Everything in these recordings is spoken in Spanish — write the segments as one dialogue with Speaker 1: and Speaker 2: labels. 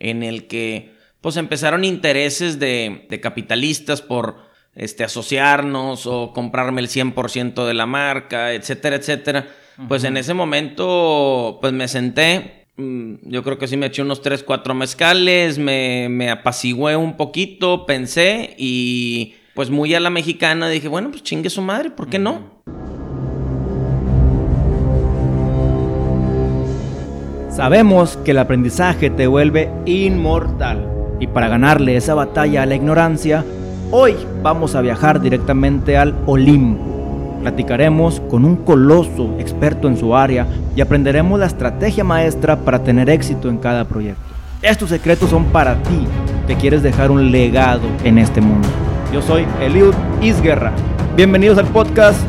Speaker 1: en el que pues empezaron intereses de, de capitalistas por este, asociarnos o comprarme el 100% de la marca, etcétera, etcétera. Pues en ese momento, pues me senté, mm, yo creo que sí me eché unos 3, 4 mezcales, me, me apacigué un poquito, pensé y pues muy a la mexicana dije, bueno, pues chingue su madre, ¿por qué no?
Speaker 2: Sabemos que el aprendizaje te vuelve inmortal y para ganarle esa batalla a la ignorancia, hoy vamos a viajar directamente al Olimpo. Platicaremos con un coloso experto en su área y aprenderemos la estrategia maestra para tener éxito en cada proyecto. Estos secretos son para ti que quieres dejar un legado en este mundo. Yo soy Eliud Isguerra. Bienvenidos al podcast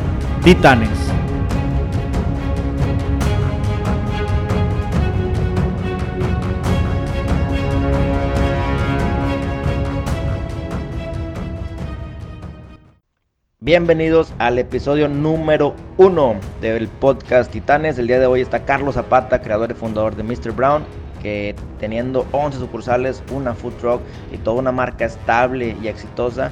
Speaker 2: Titanes. Bienvenidos al episodio número uno del podcast Titanes. El día de hoy está Carlos Zapata, creador y fundador de Mr. Brown, que teniendo 11 sucursales, una food truck y toda una marca estable y exitosa,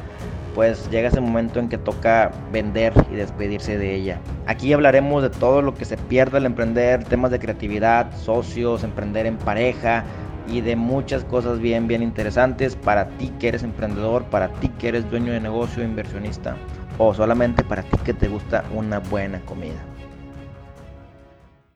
Speaker 2: pues llega ese momento en que toca vender y despedirse de ella. Aquí hablaremos de todo lo que se pierde al emprender, temas de creatividad, socios, emprender en pareja y de muchas cosas bien, bien interesantes para ti que eres emprendedor, para ti que eres dueño de negocio, inversionista o solamente para ti que te gusta una buena comida.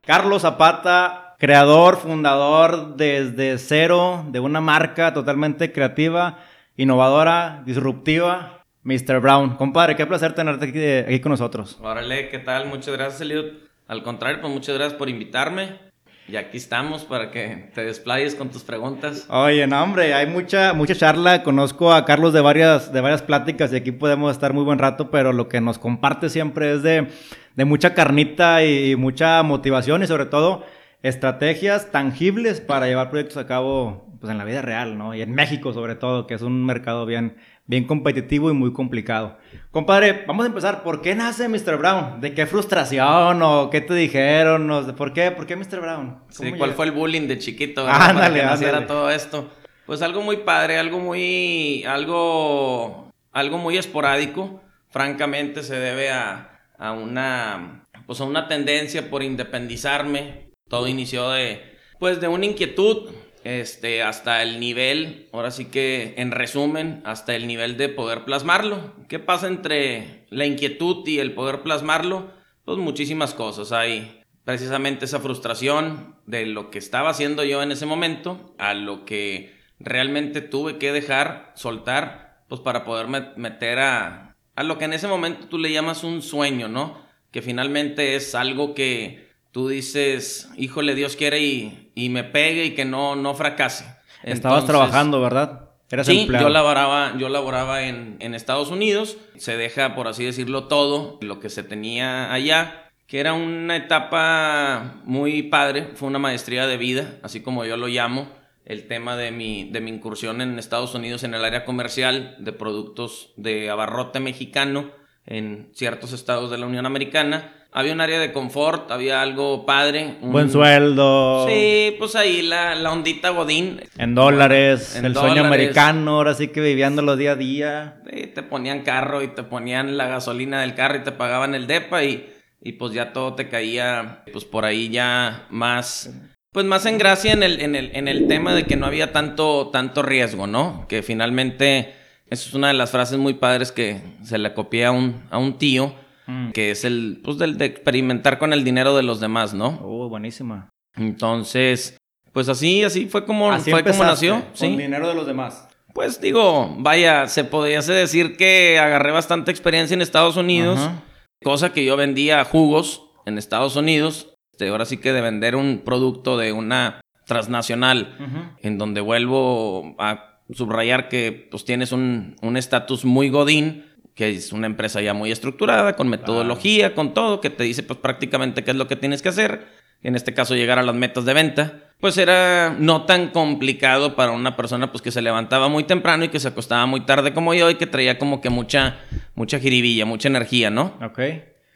Speaker 2: Carlos Zapata, creador, fundador desde cero de una marca totalmente creativa, innovadora, disruptiva. Mr. Brown, compadre, qué placer tenerte aquí, con nosotros.
Speaker 1: Órale, ¿qué tal? Muchas gracias, Eliud. Al contrario, pues muchas gracias por invitarme. Y aquí estamos para que te desplayes con tus preguntas.
Speaker 2: Oye, no, hombre, hay mucha, mucha charla. Conozco a Carlos de varias, de varias pláticas y aquí podemos estar muy buen rato, pero lo que nos comparte siempre es de, de mucha carnita y, mucha motivación y sobre todo estrategias tangibles para llevar proyectos a cabo pues, en la vida real, ¿no? Y en México sobre todo, que es un mercado bien, bien competitivo y muy complicado. Compadre, vamos a empezar. ¿Por qué nace Mr. Brown? ¿De qué frustración o qué te dijeron? ¿Por qué? ¿Por qué Mr. Brown?
Speaker 1: Sí, ¿cuál fue el bullying de chiquito?
Speaker 2: Ándale,
Speaker 1: para que naciera todo esto. Pues algo muy padre, algo muy, algo, algo muy esporádico. Francamente se debe a, a una, pues a una tendencia por independizarme. Todo inició de, pues de una inquietud este, hasta el nivel, ahora sí que en resumen, hasta el nivel de poder plasmarlo. ¿Qué pasa entre la inquietud y el poder plasmarlo? Pues muchísimas cosas. Hay precisamente esa frustración de lo que estaba haciendo yo en ese momento a lo que realmente tuve que dejar, soltar, pues para poder meter a, a lo que en ese momento tú le llamas un sueño, ¿no? Que finalmente es algo que tú dices, híjole, Dios quiere y, y me pegue y que no, no fracase.
Speaker 2: Estabas trabajando, ¿verdad?
Speaker 1: Eras sí, yo laboraba, yo laboraba en, en, Estados Unidos. Se deja, por así decirlo, todo lo que se tenía allá, que era una etapa muy padre. Fue una maestría de vida, así como yo lo llamo. El tema de mi, de mi incursión en Estados Unidos en el área comercial de productos de abarrote mexicano en ciertos estados de la Unión Americana había un área de confort, había algo padre.
Speaker 2: Buen sueldo.
Speaker 1: Sí, pues ahí la, la ondita Godín.
Speaker 2: En dólares, el sueño americano, ahora sí que viviéndolo día a día.
Speaker 1: Sí, te ponían carro y te ponían la gasolina del carro y te pagaban el DEPA y, y pues ya todo te caía, pues por ahí ya más, pues más en gracia en el, en el, en el tema de que no había tanto, tanto riesgo, ¿no? Que finalmente, eso es una de las frases muy padres que se le copié a un, a un tío Mm. que es el, pues, del de experimentar con el dinero de los demás, ¿no?
Speaker 2: Oh, buenísima.
Speaker 1: Entonces, pues así, así fue como, fue como nació.
Speaker 2: Con el dinero de los demás.
Speaker 1: Pues digo, vaya, se podría decir que agarré bastante experiencia en Estados Unidos, cosa que yo vendía jugos en Estados Unidos. Este, ahora sí que de vender un producto de una transnacional, en donde vuelvo a subrayar que pues tienes un estatus muy godín, que es una empresa ya muy estructurada, con metodología, con todo, que te dice pues prácticamente qué es lo que tienes que hacer. En este caso, llegar a las metas de venta. Pues era no tan complicado para una persona pues que se levantaba muy temprano y que se acostaba muy tarde como yo y que traía como que mucha, mucha jiribilla, mucha energía, ¿no?
Speaker 2: Ok.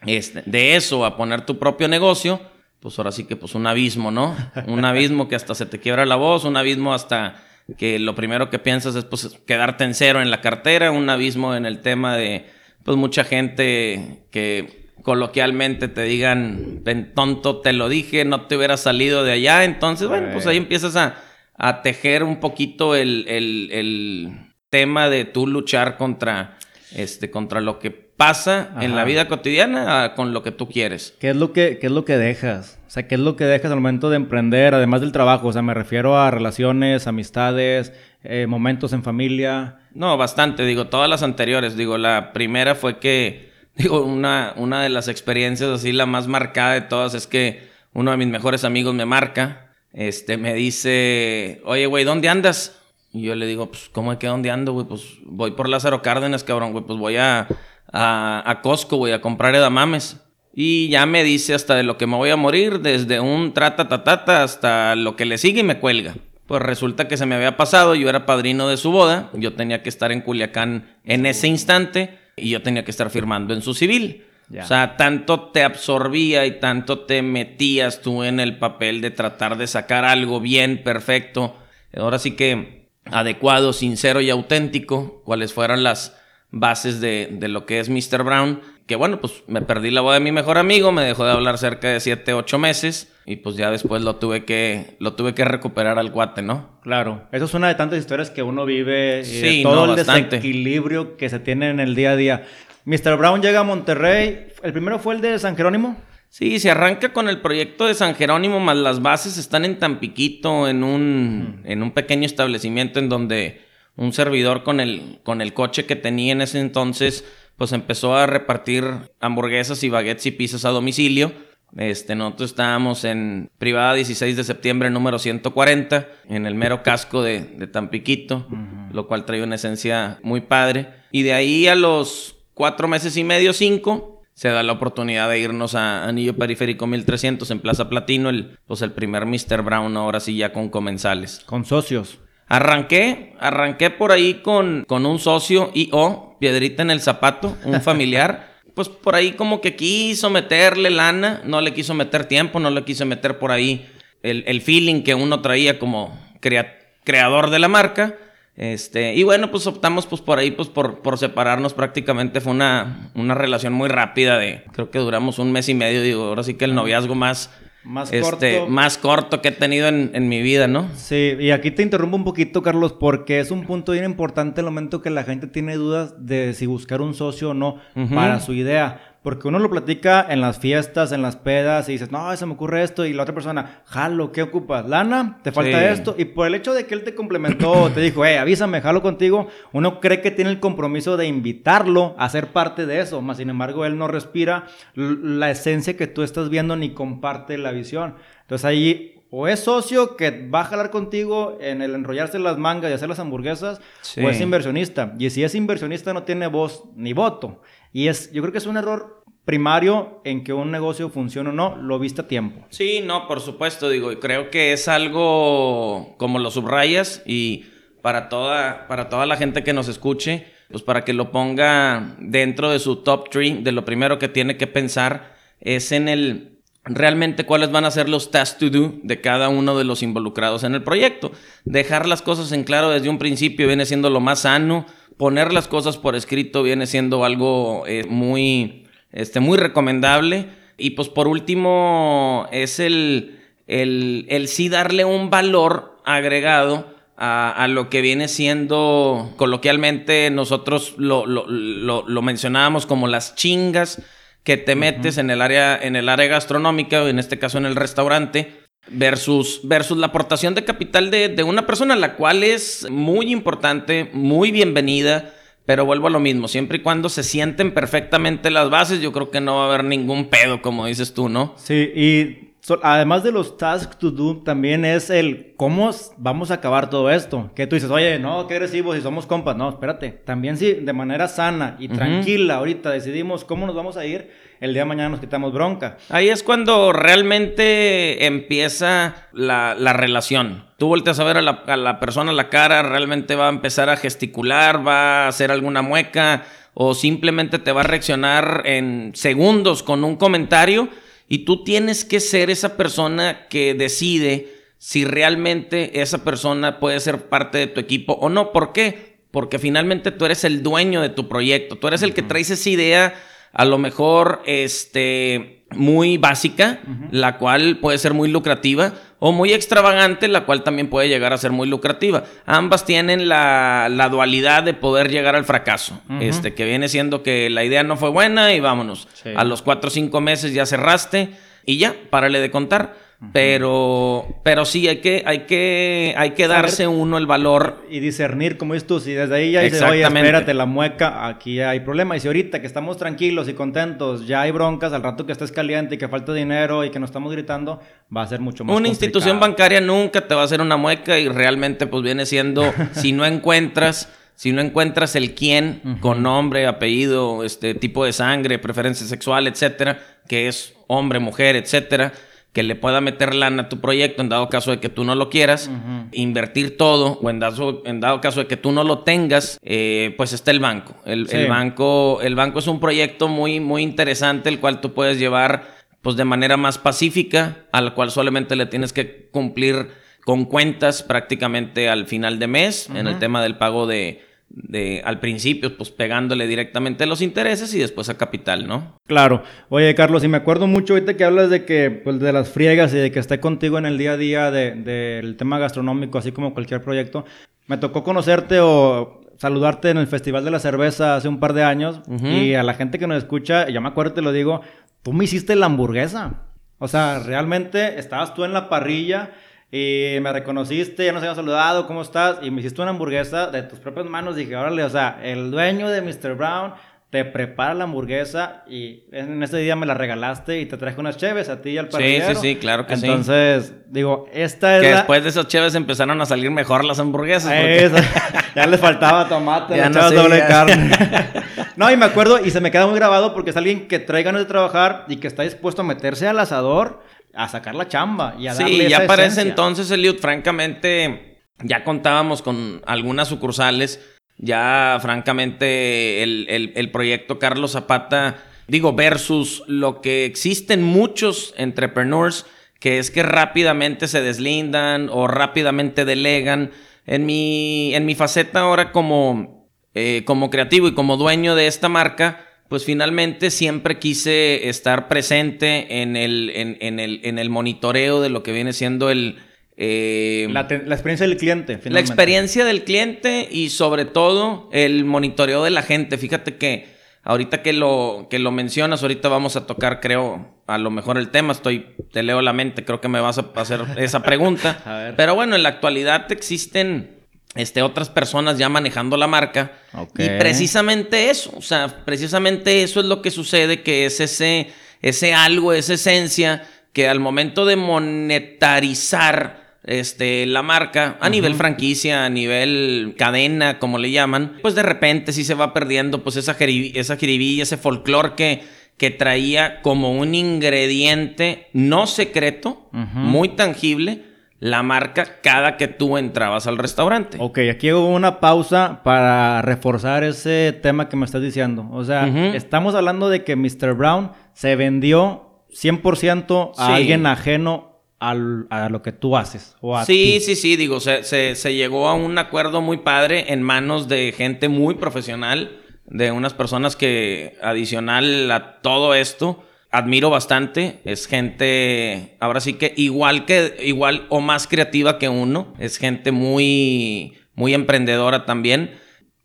Speaker 1: Este, de eso a poner tu propio negocio, pues ahora sí que pues un abismo, ¿no? Un abismo que hasta se te quiebra la voz, un abismo hasta que lo primero que piensas es pues quedarte en cero en la cartera, un abismo en el tema de pues mucha gente que coloquialmente te digan, tonto, te lo dije, no te hubiera salido de allá. Entonces, bueno, pues ahí empiezas a, a tejer un poquito el, el, el, tema de tú luchar contra, este, contra lo que pasa en la vida cotidiana con lo que tú quieres.
Speaker 3: ¿Qué es lo que, qué es lo que dejas? O sea, ¿qué es lo que dejas al momento de emprender, además del trabajo? O sea, me refiero a relaciones, amistades, eh, momentos en familia.
Speaker 1: No, bastante, digo, todas las anteriores. Digo, la primera fue que Digo, una, una de las experiencias así, la más marcada de todas, es que uno de mis mejores amigos me marca, este, me dice, oye, güey, ¿dónde andas? Y yo le digo, pues, ¿cómo es que dónde ando, güey? Pues voy por Lázaro Cárdenas, cabrón, güey, pues voy a, a, a Costco, güey, a comprar edamames. Y ya me dice hasta de lo que me voy a morir, desde un trata hasta lo que le sigue y me cuelga. Pues resulta que se me había pasado, yo era padrino de su boda, yo tenía que estar en Culiacán en ese instante y yo tenía que estar firmando en su civil. O sea, tanto te absorbía y tanto te metías tú en el papel de tratar de sacar algo bien, perfecto. Ahora sí que adecuado, sincero y auténtico, cuáles fueran las bases de, de lo que es Mr. Brown. Que bueno, pues me perdí la voz de mi mejor amigo, me dejó de hablar cerca de 7, 8 meses y pues ya después lo tuve que lo tuve que recuperar al cuate, ¿no?
Speaker 3: Claro, eso es una de tantas historias que uno vive, y todo el desequilibrio que se tiene en el día a día. Mr. Brown llega a Monterrey, el primero fue el de San Jerónimo.
Speaker 1: Sí, se arranca con el proyecto de San Jerónimo, más las bases están en Tampiquito, en un, en un pequeño establecimiento en donde un servidor con el, con el coche que tenía en ese entonces pues empezó a repartir hamburguesas y baguettes y pizzas a domicilio. Este, nosotros estábamos en privada 16 de septiembre, número 140, en el mero casco de, Tampiquito, lo cual trae una esencia muy padre. Y de ahí a los cuatro meses y medio, cinco, se da la oportunidad de irnos a Anillo Periférico 1300 en Plaza Platino, el, pues el primer Mr. Brown, ahora sí ya con comensales.
Speaker 3: Con socios.
Speaker 1: Arranqué, arranqué por ahí con, con un socio y o piedrita en el zapato, un familiar. pues por ahí como que quiso meterle lana, no le quiso meter tiempo, no le quiso meter por ahí el, feeling que uno traía como creador de la marca. Este, y bueno, pues optamos pues por ahí pues por, por separarnos prácticamente. Fue una, una relación muy rápida de, creo que duramos un mes y medio, digo, ahora sí que el noviazgo más más este, corto. Más corto que he tenido en, mi vida, ¿no?
Speaker 3: Sí, y aquí te interrumpo un poquito, Carlos, porque es un punto bien importante el momento que la gente tiene dudas de si buscar un socio o no para su idea. Porque uno lo platica en las fiestas, en las pedas, y dices, no, se me ocurre esto, y la otra persona, jalo, ¿qué ocupas? ¿Lana? ¿Te falta esto? Y por el hecho de que él te complementó, te dijo, eh, avísame, jalo contigo, uno cree que tiene el compromiso de invitarlo a ser parte de eso, más sin embargo, él no respira la esencia que tú estás viendo ni comparte la visión. Entonces ahí o es socio que va a jalar contigo en el enrollarse las mangas y hacer las hamburguesas, o es inversionista. Y si es inversionista no tiene voz ni voto. Y es, yo creo que es un error primario en que un negocio funcione o no, lo viste a tiempo.
Speaker 1: Sí, no, por supuesto, digo, creo que es algo como lo subrayas y para toda, para toda la gente que nos escuche, pues para que lo ponga dentro de su top 3, de lo primero que tiene que pensar es en el realmente cuáles van a ser los tasks to do de cada uno de los involucrados en el proyecto. Dejar las cosas en claro desde un principio viene siendo lo más sano, poner las cosas por escrito viene siendo algo eh, muy, este, muy recomendable. Y pues por último es el, el, el sí darle un valor agregado a, lo que viene siendo coloquialmente nosotros lo, lo, lo, mencionábamos como las chingas que te metes en el área en el área gastronómica, en este caso en el restaurante, versus, versus la aportación de capital de, una persona, la cual es muy importante, muy bienvenida, pero vuelvo a lo mismo, siempre y cuando se sienten perfectamente las bases, yo creo que no va a haber ningún pedo, como dices tú, ¿no?
Speaker 3: Sí, y además de los tasks to do, también es el cómo vamos a acabar todo esto. Que tú dices, oye, no, qué agresivos si somos compas. No, espérate. También si de manera sana y tranquila ahorita decidimos cómo nos vamos a ir, el día de mañana nos quitamos bronca.
Speaker 1: Ahí es cuando realmente empieza la, relación. Tú volteas a ver a la, a la persona a la cara, realmente va a empezar a gesticular, va a hacer alguna mueca o simplemente te va a reaccionar en segundos con un comentario y tú tienes que ser esa persona que decide si realmente esa persona puede ser parte de tu equipo o no. ¿Por qué? Porque finalmente tú eres el dueño de tu proyecto, tú eres el que traes esa idea a lo mejor este, muy básica, la cual puede ser muy lucrativa, o muy extravagante, la cual también puede llegar a ser muy lucrativa. Ambas tienen la, dualidad de poder llegar al fracaso, este, que viene siendo que la idea no fue buena y vámonos. A los cuatro o cinco meses ya cerraste y ya, párale de contar. Pero, pero sí, hay que, hay que, hay que darse uno el valor.
Speaker 3: Y discernir, como dices tú, si desde ahí ya dices, oye, espérate, la mueca, aquí hay problema. Y si ahorita que estamos tranquilos y contentos, ya hay broncas, al rato que estés caliente y que falta dinero y que nos estamos gritando, va a ser mucho más
Speaker 1: Una institución bancaria nunca te va a hacer una mueca y realmente pues viene siendo, si no encuentras... Si no encuentras el quién con nombre, apellido, este tipo de sangre, preferencia sexual, etcétera, que es hombre, mujer, etcétera, que le pueda meter lana a tu proyecto en dado caso de que tú no lo quieras, invertir todo o en dado, en dado caso de que tú no lo tengas, eh, pues está el banco. El, banco. el banco es un proyecto muy, muy interesante el cual tú puedes llevar pues de manera más pacífica, al cual solamente le tienes que cumplir con cuentas prácticamente al final de mes en el tema del pago de, de al principio, pues pegándole directamente los intereses y después a capital, ¿no?
Speaker 3: Claro. Oye, Carlos, y me acuerdo mucho ahorita que hablas de que, pues, de las friegas y de que esté contigo en el día a día del de, tema gastronómico, así como cualquier proyecto. Me tocó conocerte o saludarte en el Festival de la Cerveza hace un par de años y a la gente que nos escucha, ya me acuerdo, te lo digo, tú me hiciste la hamburguesa. O sea, realmente estabas tú en la parrilla y me reconociste, ya nos habíamos saludado, ¿cómo estás? Y me hiciste una hamburguesa de tus propias manos. Dije, órale, o sea, el dueño de Mr. Brown te prepara la hamburguesa y en ese día me la regalaste y te traje unas cheves a ti y al parrillero.
Speaker 1: Sí, sí, sí, claro que
Speaker 3: sí. Entonces, digo, esta es
Speaker 1: Que después de esas cheves empezaron a salir mejor las hamburguesas.
Speaker 3: ya les faltaba tomate, ya no doble carne. no, y me acuerdo, y se me queda muy grabado porque es alguien que trae ganas de trabajar y que está dispuesto a meterse al asador a sacar la chamba y a darle
Speaker 1: Sí, ya para ese entonces, Eliud, francamente, ya contábamos con algunas sucursales. Ya, francamente, el, proyecto Carlos Zapata, digo, versus lo que existen muchos entrepreneurs, que es que rápidamente se deslindan o rápidamente delegan. En mi, en mi faceta ahora como, eh, como creativo y como dueño de esta marca, pues finalmente siempre quise estar presente en el, en, el, en el monitoreo de lo que viene siendo el...
Speaker 3: Eh, la, experiencia del cliente.
Speaker 1: La experiencia del cliente y sobre todo el monitoreo de la gente. Fíjate que ahorita que lo, que lo mencionas, ahorita vamos a tocar, creo, a lo mejor el tema. Estoy, te leo la mente, creo que me vas a hacer esa pregunta. Pero bueno, en la actualidad existen este, otras personas ya manejando la marca. Y precisamente eso, o sea, precisamente eso es lo que sucede, que es ese, ese algo, esa esencia, que al momento de monetarizar este, la marca a nivel franquicia, a nivel cadena, como le llaman, pues de repente sí se va perdiendo pues esa, esa jiribilla, ese folclore que, que traía como un ingrediente no secreto, muy tangible, la marca cada que tú entrabas al restaurante.
Speaker 3: Ok, aquí hago una pausa para reforzar ese tema que me estás diciendo. O sea, estamos hablando de que Mr. Brown se vendió 100% a alguien ajeno a lo que tú haces.
Speaker 1: sí, sí, sí, digo, se, se llegó a un acuerdo muy padre en manos de gente muy profesional, de unas personas que adicional a todo esto, admiro bastante. Es gente, ahora sí que igual que, igual o más creativa que uno. Es gente muy, muy emprendedora también.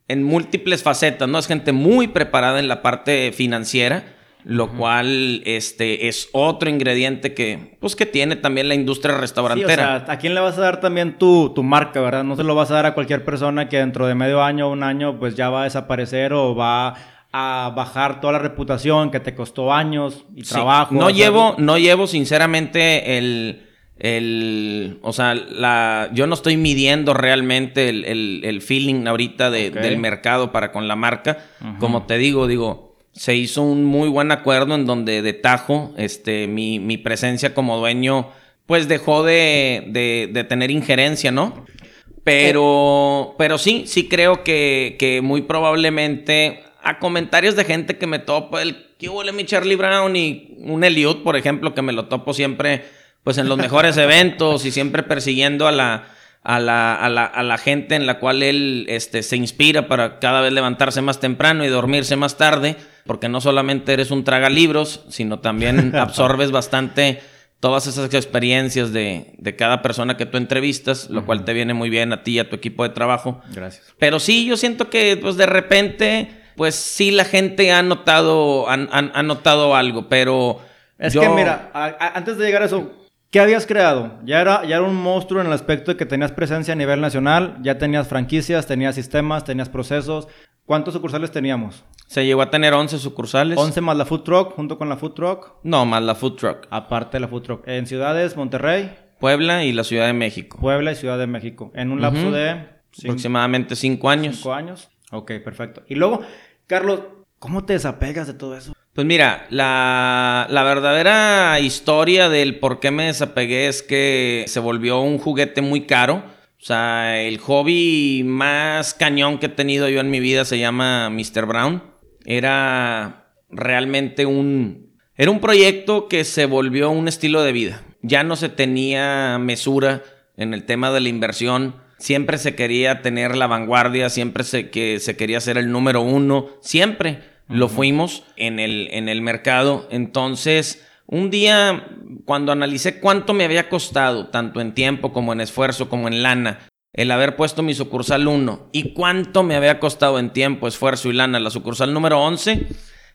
Speaker 1: En múltiples facetas, ¿no? Es gente muy preparada en la parte financiera. Lo cual este, es otro ingrediente que, pues, que tiene también la industria restaurantera.
Speaker 3: o sea, ¿a quién le vas a dar también tu, tu marca, verdad? No se lo vas a dar a cualquier persona que dentro de medio año o un año pues ya va a desaparecer o va a bajar toda la reputación que te costó años y trabajo.
Speaker 1: No llevo, no llevo sinceramente el, el, o sea, la, yo no estoy midiendo realmente el, feeling ahorita del mercado para con la marca. Como te digo, digo, se hizo un muy buen acuerdo en donde de tajo, este, mi, mi presencia como dueño, pues dejó de, de, de tener injerencia, ¿no? Pero, pero sí, sí creo que, que muy probablemente a comentarios de gente que me topo, el que huele mi Charlie Brown y un Eliud, por ejemplo, que me lo topo siempre pues en los mejores eventos y siempre persiguiendo a la, a la, a la, a la gente en la cual él este, se inspira para cada vez levantarse más temprano y dormirse más tarde, porque no solamente eres un tragalibros, sino también absorbes bastante todas esas experiencias de, de, cada persona que tú entrevistas, lo cual te viene muy bien a ti y a tu equipo de trabajo.
Speaker 3: Gracias.
Speaker 1: Pero sí, yo siento que pues de repente, pues sí la gente ha notado, ha, ha, notado algo, pero...
Speaker 3: Es que mira, antes de llegar a eso, ¿Qué habías creado? Ya era, ya era un monstruo en el aspecto de que tenías presencia a nivel nacional, ya tenías franquicias, tenías sistemas, tenías procesos. ¿Cuántos sucursales teníamos?
Speaker 1: Se llegó a tener 11 sucursales.
Speaker 3: 11 más la food truck, junto con la food truck.
Speaker 1: No, más la food truck.
Speaker 3: Aparte de la food truck. En ciudades, Monterrey.
Speaker 1: Puebla y la Ciudad de México.
Speaker 3: Puebla y Ciudad de México. En un lapso de...
Speaker 1: Aproximadamente 5 años.
Speaker 3: 5 años. Ok, perfecto. Y luego, Carlos, ¿cómo te desapegas de todo eso?
Speaker 1: Pues mira, la, la, verdadera historia del por qué me desapegué es que se volvió un juguete muy caro. O sea, el hobby más cañón que he tenido yo en mi vida se llama Mr. Brown. Era realmente un... Era un proyecto que se volvió un estilo de vida. Ya no se tenía mesura en el tema de la inversión. Siempre se quería tener la vanguardia, siempre se, que se quería ser el número uno, siempre lo fuimos en el, en el mercado. Entonces, un día, cuando analicé cuánto me había costado, tanto en tiempo como en esfuerzo, como en lana, el haber puesto mi sucursal 1 y cuánto me había costado en tiempo, esfuerzo y lana la sucursal número 11,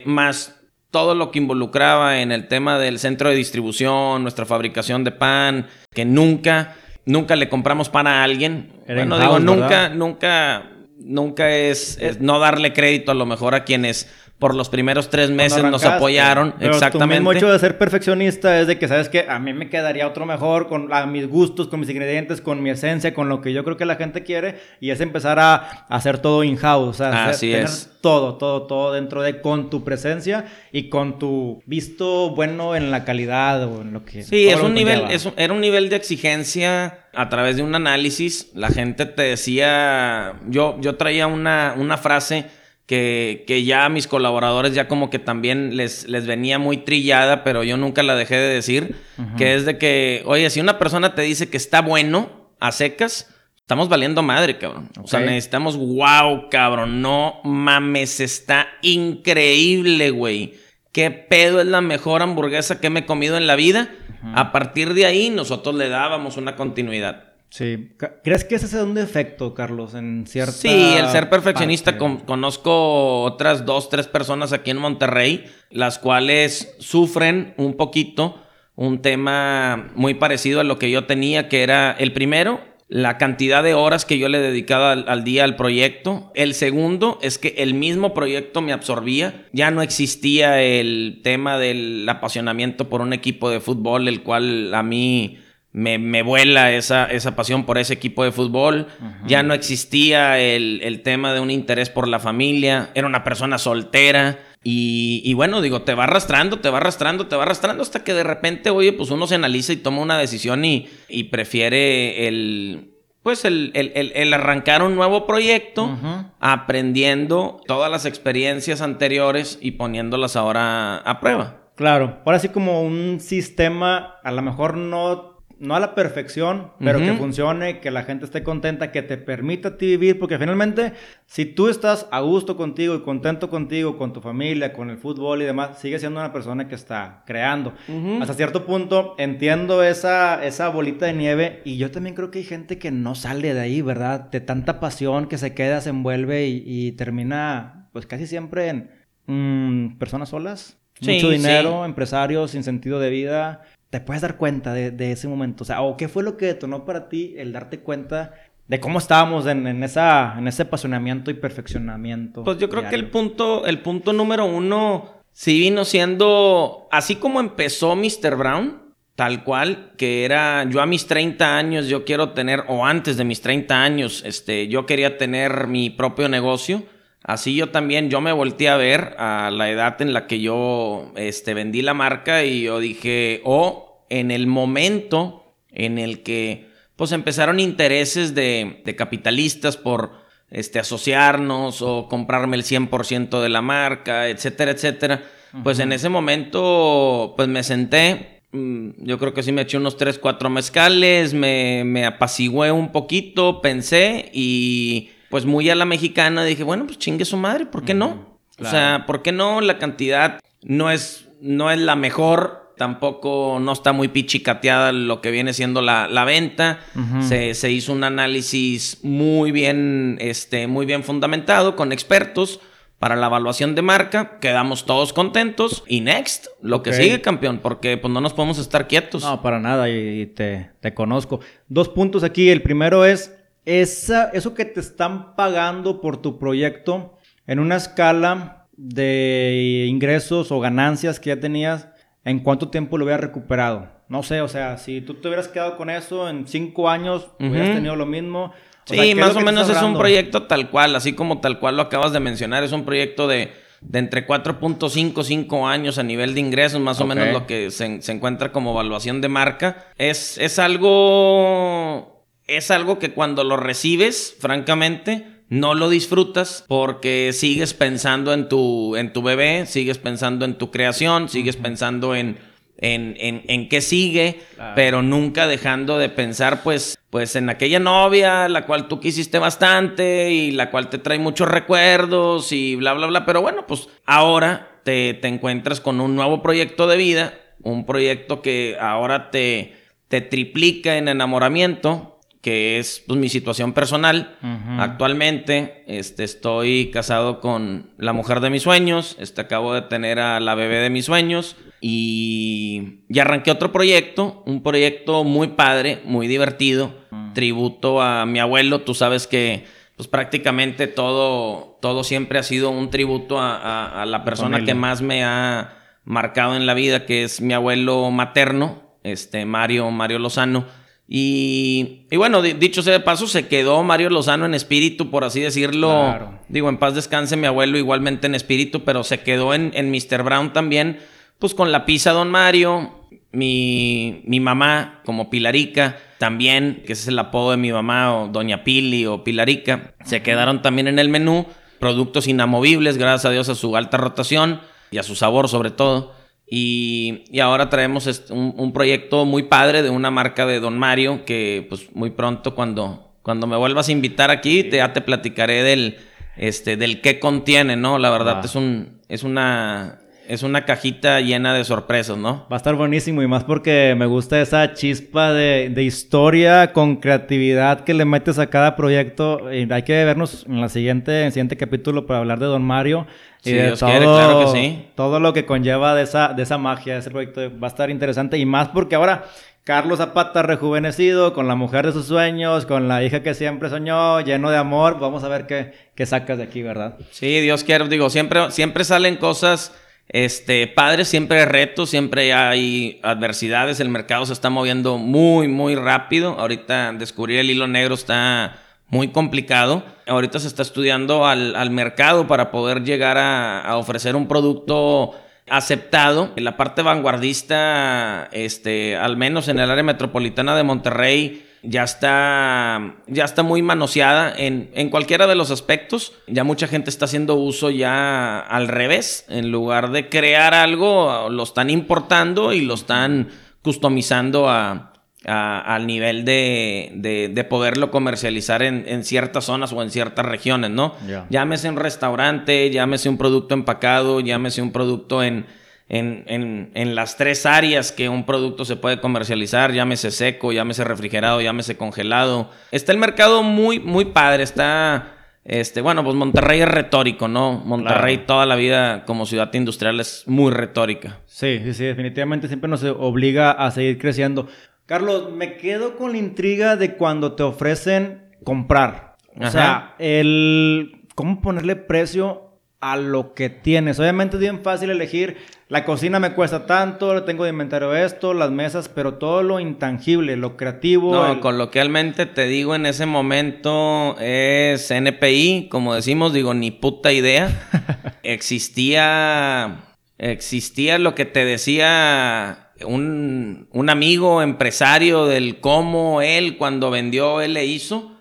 Speaker 1: más todo lo que involucraba en el tema del centro de distribución, nuestra fabricación de pan, que nunca, nunca le compramos pan a alguien. bueno, digo, nunca, nunca, nunca es, no darle crédito a lo mejor a quienes por los primeros tres meses nos apoyaron.
Speaker 3: Pero
Speaker 1: exactamente.
Speaker 3: Tu mismo hecho de ser perfeccionista es de que sabes que a mí me quedaría otro mejor con a mis gustos, con mis ingredientes, con mi esencia, con lo que yo creo que la gente quiere. Y es empezar a, hacer todo in-house. O sea,
Speaker 1: Así
Speaker 3: tener
Speaker 1: es.
Speaker 3: todo, todo, todo dentro de con tu presencia y con tu visto bueno en la calidad o en lo que.
Speaker 1: Sí, es un nivel, es era un nivel de exigencia a través de un análisis. La gente te decía. Yo, yo traía una, una frase que, que, ya a mis colaboradores ya como que también les, les venía muy trillada, pero yo nunca la dejé de decir, que es de que, oye, si una persona te dice que está bueno a secas, estamos valiendo madre, cabrón. O sea, necesitamos, wow, cabrón, no mames, está increíble, güey. ¿Qué pedo es la mejor hamburguesa que me he comido en la vida? A partir de ahí nosotros le dábamos una continuidad.
Speaker 3: Sí. ¿Crees que ese es un defecto, Carlos, en cierta
Speaker 1: Sí, el ser perfeccionista. conozco otras dos, tres personas aquí en Monterrey, las cuales sufren un poquito un tema muy parecido a lo que yo tenía, que era el primero, la cantidad de horas que yo le dedicaba al, al, día al proyecto. El segundo es que el mismo proyecto me absorbía. Ya no existía el tema del apasionamiento por un equipo de fútbol, el cual a mí me, me vuela esa, esa, pasión por ese equipo de fútbol. Ya no existía el, el, tema de un interés por la familia. Era una persona soltera. Y, y, bueno, digo, te va arrastrando, te va arrastrando, te va arrastrando hasta que de repente, oye, pues uno se analiza y toma una decisión y, y prefiere el, pues el, el, el, arrancar un nuevo proyecto, uh -huh. aprendiendo todas las experiencias anteriores y poniéndolas ahora a prueba.
Speaker 3: Claro, ahora sí como un sistema, a lo mejor no no a la perfección, pero uh -huh. que funcione, que la gente esté contenta, que te permita a ti vivir, porque finalmente, si tú estás a gusto contigo y contento contigo, con tu familia, con el fútbol y demás, sigues siendo una persona que está creando. Uh -huh. Hasta cierto punto entiendo esa, esa bolita de nieve y yo también creo que hay gente que no sale de ahí, ¿verdad? De tanta pasión que se queda, se envuelve y, y termina, pues casi siempre en mmm, personas solas. Sí, mucho dinero, sí. empresarios sin sentido de vida te puedes dar cuenta de, de, ese momento? O sea, ¿o qué fue lo que detonó para ti el darte cuenta de cómo estábamos en, en, esa, en ese apasionamiento y perfeccionamiento?
Speaker 1: Pues yo creo diario? que el punto, el punto número uno sí vino siendo, así como empezó Mr. Brown, tal cual, que era yo a mis 30 años, yo quiero tener, o antes de mis 30 años, este, yo quería tener mi propio negocio. Así yo también, yo me volteé a ver a la edad en la que yo este, vendí la marca y yo dije, o oh, en el momento en el que pues empezaron intereses de, de capitalistas por este, asociarnos o comprarme el 100% de la marca, etcétera, etcétera, uh -huh. pues en ese momento pues me senté Mm, yo creo que sí me eché unos 3, 4 mezcales, me, me apacigué un poquito, pensé y pues muy a la mexicana dije, bueno, pues chingue su madre, ¿por qué no? O sea, ¿por qué no? La cantidad no es, no es la mejor, tampoco no está muy pichicateada lo que viene siendo la, la venta. se, se, hizo un análisis muy bien, este, muy bien fundamentado con expertos para la evaluación de marca. Quedamos todos contentos. Y next, lo que sigue, campeón, porque pues no nos podemos estar quietos.
Speaker 3: No, para nada, y, te, te, conozco. Dos puntos aquí. El primero es esa, eso que te están pagando por tu proyecto en una escala de ingresos o ganancias que ya tenías, ¿en cuánto tiempo lo hubieras recuperado? No sé, o sea, si tú te hubieras quedado con eso en cinco años, hubieras tenido lo mismo.
Speaker 1: sí, más o menos es un proyecto tal cual, así como tal cual lo acabas de mencionar, es un proyecto de, de entre 4.5 5 años a nivel de ingresos, más o menos lo que se, se, encuentra como evaluación de marca. Es, es algo es algo que cuando lo recibes, francamente, no lo disfrutas porque sigues pensando en tu, en tu bebé, sigues pensando en tu creación, sigues pensando en, en, en, qué sigue, pero nunca dejando de pensar pues, pues en aquella novia, la cual tú quisiste bastante y la cual te trae muchos recuerdos y bla, bla, bla. Pero bueno, pues ahora te, te encuentras con un nuevo proyecto de vida, un proyecto que ahora te, te triplica en enamoramiento, que es pues, mi situación personal. Actualmente este, estoy casado con la mujer de mis sueños, este, acabo de tener a la bebé de mis sueños y, y arranqué otro proyecto, un proyecto muy padre, muy divertido, tributo a mi abuelo, tú sabes que pues prácticamente todo, todo siempre ha sido un tributo a, a la persona que más me ha marcado en la vida, que es mi abuelo materno, este Mario, Mario Lozano y, bueno, dicho sea de paso, se quedó Mario Lozano en espíritu, por así decirlo. Digo, en paz descanse mi abuelo igualmente en espíritu, pero se quedó en, en Mr. Brown también, pues con la pizza Don Mario, mi, mi mamá como Pilarica, también, que ese es el apodo de mi mamá, o Doña Pili o Pilarica, se quedaron también en el menú. Productos inamovibles, gracias a Dios a su alta rotación y a su sabor sobre todo. Y, ahora traemos un, proyecto muy padre de una marca de Don Mario que pues muy pronto cuando, cuando me vuelvas a invitar aquí te, ya te platicaré del, este, del qué contiene, ¿no? La verdad es, un, es, una, es una cajita llena de sorpresas, ¿no?
Speaker 3: Va a estar buenísimo y más porque me gusta esa chispa de, de historia con creatividad que le metes a cada proyecto. Y hay que vernos en, la siguiente, en el siguiente capítulo para hablar de Don Mario. Y de todo, claro que sí. Todo lo que conlleva de esa, de esa magia, de ese proyecto va a estar interesante y más porque ahora Carlos Zapata rejuvenecido, con la mujer de sus sueños, con la hija que siempre soñó, lleno de amor. Vamos a ver qué, qué sacas de aquí, ¿verdad?
Speaker 1: Sí, Dios quiere. Digo, siempre, siempre salen cosas este, padres, siempre hay retos, siempre hay adversidades. El mercado se está moviendo muy, muy rápido. Ahorita descubrir el hilo negro está muy complicado. Ahorita se está estudiando al, mercado para poder llegar a, ofrecer un producto aceptado. En la parte vanguardista, este, al menos en el área metropolitana de Monterrey, ya está, ya está muy manoseada en, en, cualquiera de los aspectos. Ya mucha gente está haciendo uso ya al revés. En lugar de crear algo, lo están importando y lo están customizando a, al nivel de, de, poderlo comercializar en, ciertas zonas o en ciertas regiones, ¿no? Llámese un restaurante, llámese un producto empacado, llámese un producto en, en, en, las tres áreas que un producto se puede comercializar, llámese seco, llámese refrigerado, llámese congelado. Está el mercado muy, muy padre, está... Este, bueno, pues Monterrey es retórico, ¿no? Monterrey toda la vida como ciudad industrial es muy retórica.
Speaker 3: Sí, sí, sí, definitivamente siempre nos obliga a seguir creciendo. Carlos, me quedo con la intriga de cuando te ofrecen comprar. O sea, el cómo ponerle precio a lo que tienes. Obviamente es bien fácil elegir, la cocina me cuesta tanto, le tengo de inventario esto, las mesas, pero todo lo intangible, lo creativo.
Speaker 1: No, coloquialmente te digo en ese momento es NPI, como decimos, digo, ni puta idea. existía, existía lo que te decía un, un, amigo empresario del cómo él cuando vendió, él le hizo.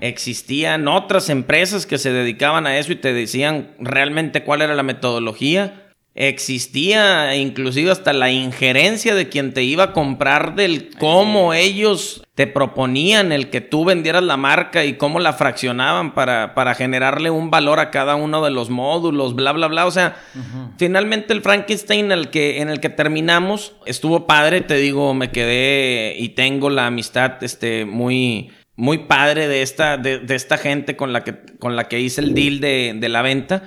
Speaker 1: Existían otras empresas que se dedicaban a eso y te decían realmente cuál era la metodología. existía inclusive hasta la injerencia de quien te iba a comprar del cómo ellos te proponían el que tú vendieras la marca y cómo la fraccionaban para, para generarle un valor a cada uno de los módulos, bla, bla, bla. O sea, finalmente el Frankenstein el que, en el que terminamos estuvo padre, te digo, me quedé y tengo la amistad este, muy, muy padre de esta, de, esta gente con la, que, con la que hice el deal de, la venta.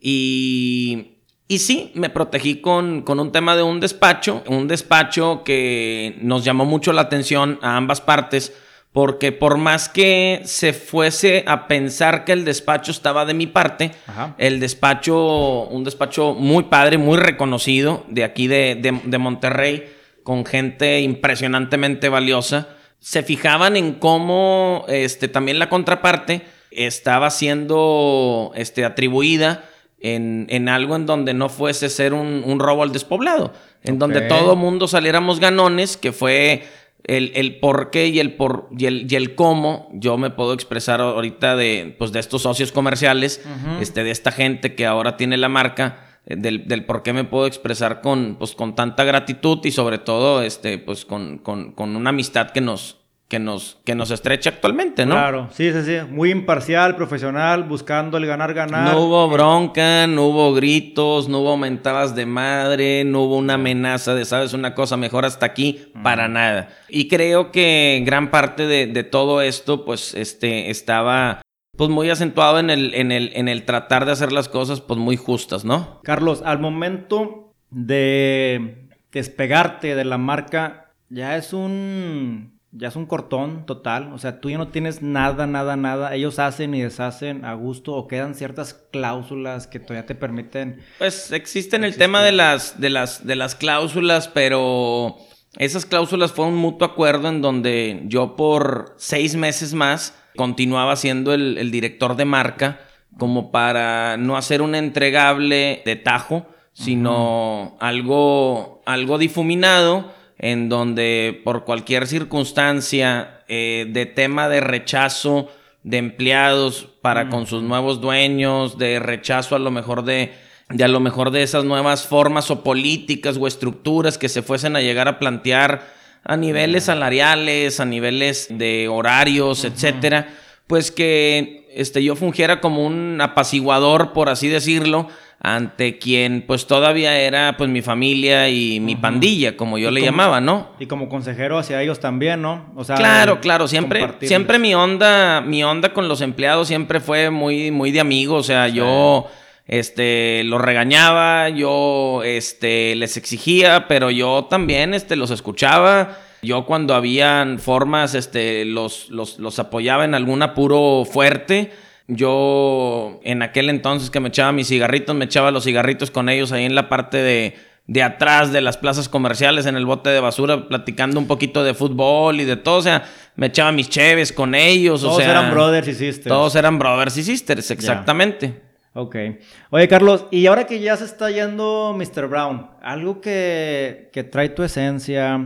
Speaker 1: Y y sí, me protegí con, con, un tema de un despacho, un despacho que nos llamó mucho la atención a ambas partes, porque por más que se fuese a pensar que el despacho estaba de mi parte, el despacho, un despacho muy padre, muy reconocido de aquí de, de, Monterrey, con gente impresionantemente valiosa, se fijaban en cómo este, también la contraparte estaba siendo este, atribuida en, algo en donde no fuese ser un, robo al despoblado, en donde todo mundo saliéramos ganones, que fue el, el por qué y el, por, y el, y el cómo yo me puedo expresar ahorita de, pues, de estos socios comerciales, este, de esta gente que ahora tiene la marca. Del, del, por qué me puedo expresar con, pues, con tanta gratitud y sobre todo este, pues, con, con, con una amistad que nos, que nos, que nos estrecha actualmente, ¿no?
Speaker 3: Claro, sí, sí, sí. Muy imparcial, profesional, buscando el ganar, ganar.
Speaker 1: No hubo bronca, no hubo gritos, no hubo mentadas de madre, no hubo una amenaza de, sabes, una cosa mejor hasta aquí, para nada. Y creo que gran parte de, de, todo esto, pues, este, estaba pues muy acentuado en el, en el, en el tratar de hacer las cosas, pues muy justas, ¿no?
Speaker 3: Carlos, al momento de despegarte de la marca, ya es un ya es un cortón total, o sea, tú ya no tienes nada, nada, nada, ellos hacen y deshacen a gusto o quedan ciertas cláusulas que todavía te permiten.
Speaker 1: Pues existen el tema de las, de las, de las cláusulas, pero esas cláusulas fue un mutuo acuerdo en donde yo por seis meses más continuaba siendo el, el director de marca como para no hacer un entregable de tajo, sino algo, algo difuminado en donde por cualquier circunstancia eh, de tema de rechazo de empleados para con sus nuevos dueños, de rechazo a lo mejor de, de a lo mejor de esas nuevas formas o políticas o estructuras que se fuesen a llegar a plantear a niveles salariales, a niveles de horarios, etcétera, pues que este, yo fungiera como un apaciguador, por así decirlo, ante quien pues todavía era pues mi familia y mi pandilla, como yo le llamaba, ¿no?
Speaker 3: Y como consejero hacia ellos también, ¿no?
Speaker 1: O sea, claro, claro, siempre siempre mi onda mi onda con los empleados siempre fue muy muy de amigo, o sea, yo este los regañaba, yo este les exigía, pero yo también este los escuchaba. Yo cuando habían formas este los los, los apoyaba en algún apuro fuerte yo en aquel entonces que me echaba mis cigarritos, me echaba los cigarritos con ellos ahí en la parte de, de atrás de las plazas comerciales, en el bote de basura, platicando un poquito de fútbol y de todo. O sea, me echaba mis cheves con ellos.
Speaker 3: Todos eran brothers y sisters.
Speaker 1: Todos eran brothers y sisters, exactamente.
Speaker 3: Ok. Oye, Carlos, y ahora que ya se está yendo Mr. Brown, algo que, que trae tu esencia,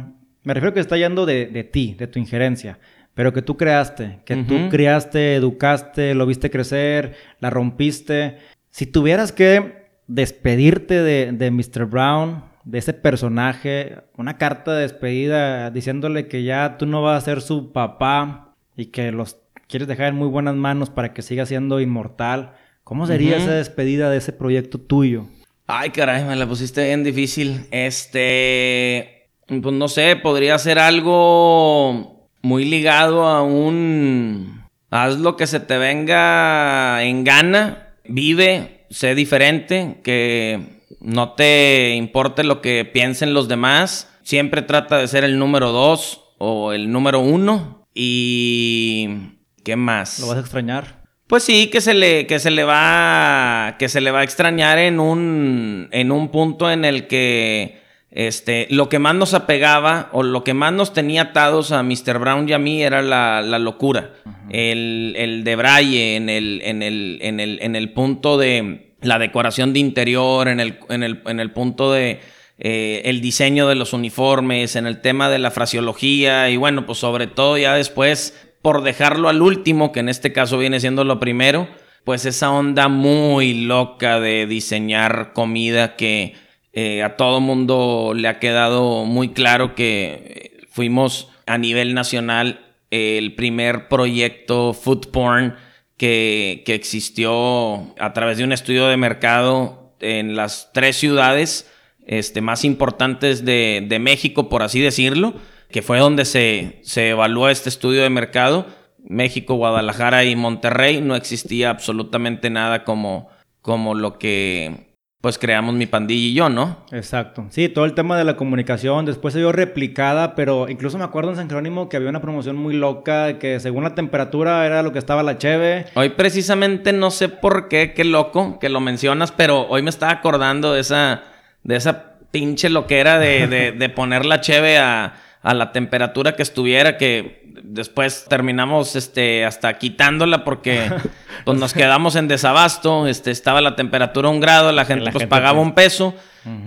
Speaker 3: me refiero que está yendo de, de ti, de tu injerencia pero que tú creaste, que tú criaste, educaste, lo viste crecer, la rompiste. Si tuvieras que despedirte de, de Mr. Brown, de ese personaje, una carta de despedida diciéndole que ya tú no vas a ser su papá y que los quieres dejar en muy buenas manos para que siga siendo inmortal, ¿cómo sería esa despedida de ese proyecto tuyo?
Speaker 1: Ay, caray, me la pusiste bien difícil. Este, pues no sé, podría ser algo muy ligado a un haz lo que se te venga en gana, vive, sé diferente, que no te importe lo que piensen los demás, siempre trata de ser el número dos o el número uno y ¿qué más?
Speaker 3: ¿Lo vas a extrañar?
Speaker 1: Pues sí, que se le, que se le va, que se le va a extrañar en un, en un punto en el que este, lo que más nos apegaba o lo que más nos tenía atados a Mr. Brown y a mí era la, locura. el, el de Braille en el, en, el, en, el, en el punto de la decoración de interior, en el, en el, en el punto de eh, el diseño de los uniformes, en el tema de la fraseología y bueno, pues sobre todo ya después, por dejarlo al último, que en este caso viene siendo lo primero, pues esa onda muy loca de diseñar comida que eh, a todo mundo le ha quedado muy claro que eh, fuimos a nivel nacional el primer proyecto food porn que, que existió a través de un estudio de mercado en las tres ciudades este, más importantes de, de México, por así decirlo, que fue donde se, se evaluó este estudio de mercado. México, Guadalajara y Monterrey no existía absolutamente nada como, como lo que pues creamos mi pandilla y yo, ¿no?
Speaker 3: Exacto. Sí, todo el tema de la comunicación después se vio replicada, pero incluso me acuerdo en San Jerónimo que había una promoción muy loca que según la temperatura era lo que estaba la cheve.
Speaker 1: Hoy precisamente no sé por qué, qué loco que lo mencionas, pero hoy me estaba acordando de esa, de esa pinche loquera de, de, de poner la cheve a, a la temperatura que estuviera, que después terminamos este, hasta quitándola porque pues, nos quedamos en desabasto, este, estaba la temperatura a un grado, la gente pues pagaba pues. un peso,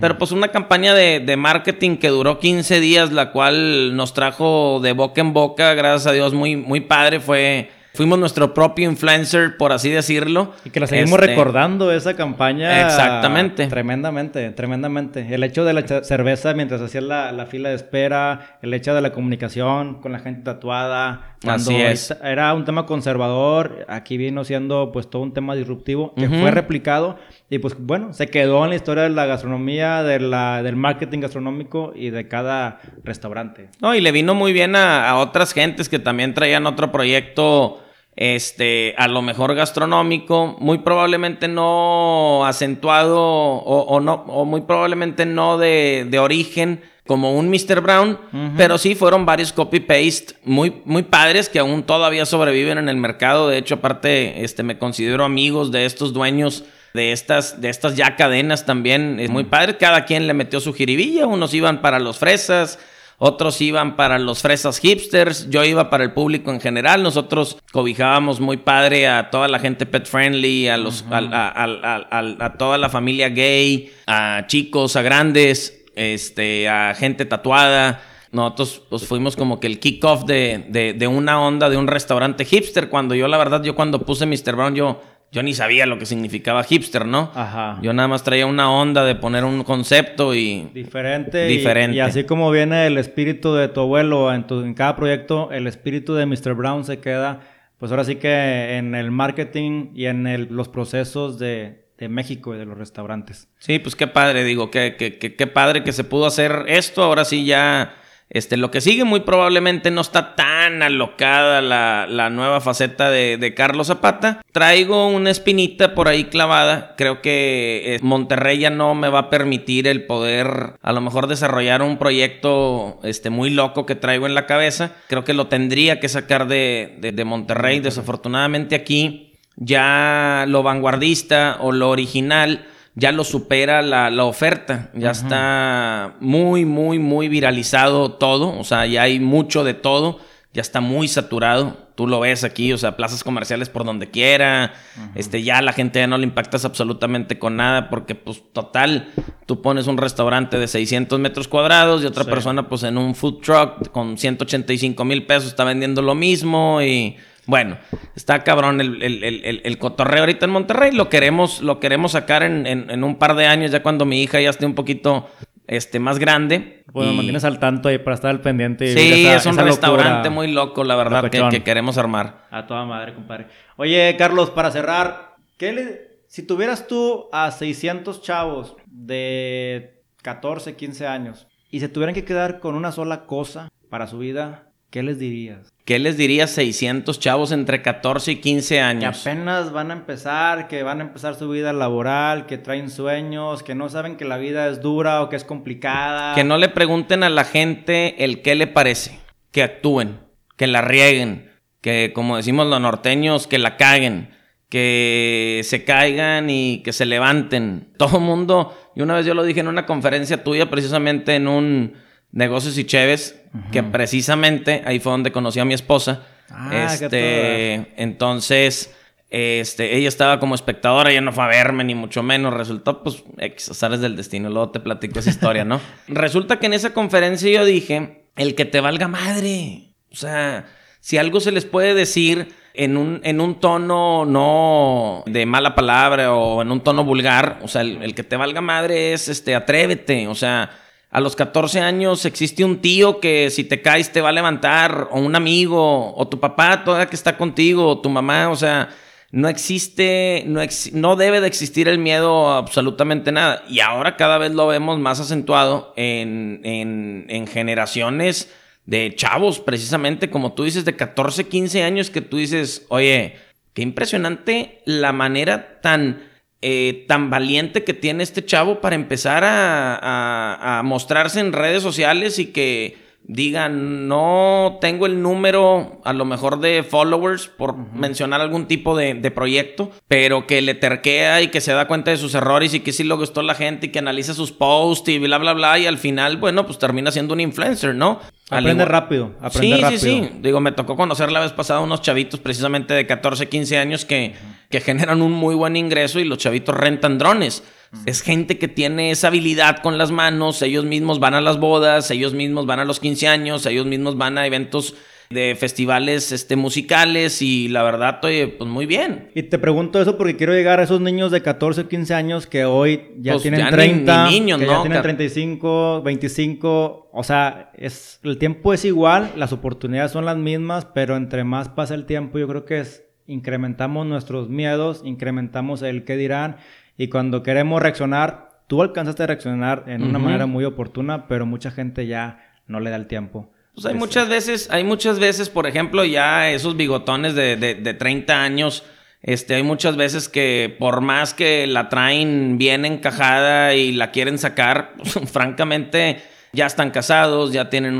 Speaker 1: pero pues una campaña de, de, marketing que duró 15 días, la cual nos trajo de boca en boca, gracias a Dios, muy, muy padre, fue fuimos nuestro propio influencer, por así decirlo.
Speaker 3: Y que la seguimos este, recordando esa campaña.
Speaker 1: Exactamente.
Speaker 3: Tremendamente, tremendamente. El hecho de la cerveza mientras hacía la, la, fila de espera, el hecho de la comunicación con la gente tatuada.
Speaker 1: Así es.
Speaker 3: Era un tema conservador, aquí vino siendo pues todo un tema disruptivo que fue replicado y pues bueno, se quedó en la historia de la gastronomía, de la, del marketing gastronómico y de cada restaurante.
Speaker 1: No, y le vino muy bien a, a otras gentes que también traían otro proyecto este, a lo mejor gastronómico, muy probablemente no acentuado o, no, o muy probablemente no de, de, origen como un Mr. Brown, pero sí fueron varios copy-paste muy, muy padres que aún todavía sobreviven en el mercado. De hecho, aparte, este, me considero amigos de estos dueños de estas, de estas ya cadenas también. Es muy padre, cada quien le metió su jiribilla, unos iban para los fresas, otros iban para los fresas hipsters, yo iba para el público en general, nosotros cobijábamos muy padre a toda la gente pet friendly, a, los, a, toda la familia gay, a chicos, a grandes, este, a gente tatuada. Nosotros pues fuimos como que el kickoff de, de, de una onda de un restaurante hipster, cuando yo la verdad, yo cuando puse Mr. Brown, yo yo ni sabía lo que significaba hipster, ¿no?
Speaker 3: Ajá.
Speaker 1: Yo nada más traía una onda de poner un concepto y...
Speaker 3: Diferente.
Speaker 1: Diferente.
Speaker 3: Y, así como viene el espíritu de tu abuelo en, tu, en cada proyecto, el espíritu de Mr. Brown se queda, pues ahora sí que en el marketing y en el, los procesos de, de, México y de los restaurantes.
Speaker 1: Sí, pues qué padre, digo, qué, qué, qué, qué padre que se pudo hacer esto. Ahora sí ya este, lo que sigue muy probablemente no está tan alocada la, nueva faceta de, Carlos Zapata. Traigo una espinita por ahí clavada. Creo que eh, Monterrey ya no me va a permitir el poder a lo mejor desarrollar un proyecto este, muy loco que traigo en la cabeza. Creo que lo tendría que sacar de, de Monterrey. Desafortunadamente aquí ya lo vanguardista o lo original ya lo supera la, oferta. Ya está muy, muy, muy viralizado todo. O sea, ya hay mucho de todo. Ya está muy saturado. Tú lo ves aquí, o sea, plazas comerciales por donde quiera. Este, ya la gente ya no le impactas absolutamente con nada porque, pues, total, tú pones un restaurante de 600 metros cuadrados y otra persona, pues, en un food truck con 185 mil pesos está vendiendo lo mismo y bueno, está cabrón el, el, cotorreo ahorita en Monterrey. Lo queremos, lo queremos sacar en, un par de años, ya cuando mi hija ya esté un poquito este, más grande.
Speaker 3: Bueno, y... mantienes al tanto ahí para estar al pendiente.
Speaker 1: sí, es un restaurante muy loco, la verdad, que, queremos armar.
Speaker 3: A toda madre, compadre. Oye, Carlos, para cerrar, ¿qué le... si tuvieras tú a 600 chavos de 14, 15 años y se tuvieran que quedar con una sola cosa para su vida, ¿qué les dirías?
Speaker 1: ¿Qué les diría 600 chavos entre 14 y 15 años?
Speaker 3: Que apenas van a empezar, que van a empezar su vida laboral, que traen sueños, que no saben que la vida es dura o que es complicada.
Speaker 1: Que no le pregunten a la gente el qué le parece. Que actúen, que la rieguen, que como decimos los norteños, que la caguen, que se caigan y que se levanten. Todo mundo, y una vez yo lo dije en una conferencia tuya, precisamente en un Negocios y Cheves, que precisamente ahí fue donde conocí a mi esposa. Ah, este, entonces, este, ella estaba como espectadora, ella no fue a verme ni mucho menos. Resultó, pues, X, del destino. Luego te platico esa historia, ¿no? Resulta que en esa conferencia yo dije, el que te valga madre. O sea, si algo se les puede decir en un, en un tono no de mala palabra o en un tono vulgar. O sea, el, que te valga madre es este, atrévete. O sea, a los 14 años existe un tío que si te caes te va a levantar, o un amigo, o tu papá todavía que está contigo, o tu mamá. O sea, no existe, no, no debe de existir el miedo a absolutamente nada. Y ahora cada vez lo vemos más acentuado en, en, en generaciones de chavos, precisamente, como tú dices, de 14, 15 años, que tú dices, oye, qué impresionante la manera tan, eh, tan valiente que tiene este chavo para empezar a, a mostrarse en redes sociales y que digan, no tengo el número a lo mejor de followers por mencionar algún tipo de, proyecto, pero que le terquea y que se da cuenta de sus errores y que sí lo gustó la gente y que analiza sus posts y bla, bla, bla, y al final, bueno, pues termina siendo un influencer, ¿no?
Speaker 3: Aprende rápido, aprende rápido.
Speaker 1: Sí, sí, sí. Digo, me tocó conocer la vez pasada unos chavitos precisamente de 14, 15 años que, que generan un muy buen ingreso y los chavitos rentan drones. Es gente que tiene esa habilidad con las manos, ellos mismos van a las bodas, ellos mismos van a los 15 años, ellos mismos van a eventos de festivales este, musicales y la verdad, oye, pues muy bien.
Speaker 3: Y te pregunto eso porque quiero llegar a esos niños de 14, 15 años que hoy ya pues tienen 30, niños, que ya tienen 35, 25, o sea, es, el tiempo es igual, las oportunidades son las mismas, pero entre más pasa el tiempo yo creo que es incrementamos nuestros miedos, incrementamos el qué dirán y cuando queremos reaccionar, tú alcanzaste a reaccionar en una manera muy oportuna, pero mucha gente ya no le da el tiempo.
Speaker 1: Pues hay muchas veces, hay muchas veces, por ejemplo, ya esos bigotones de, de, de 30 años, este, hay muchas veces que por más que la traen bien encajada y la quieren sacar, francamente ya están casados, ya tienen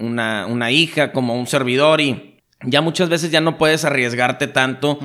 Speaker 1: una, una, hija como un servidor y ya muchas veces ya no puedes arriesgarte tanto,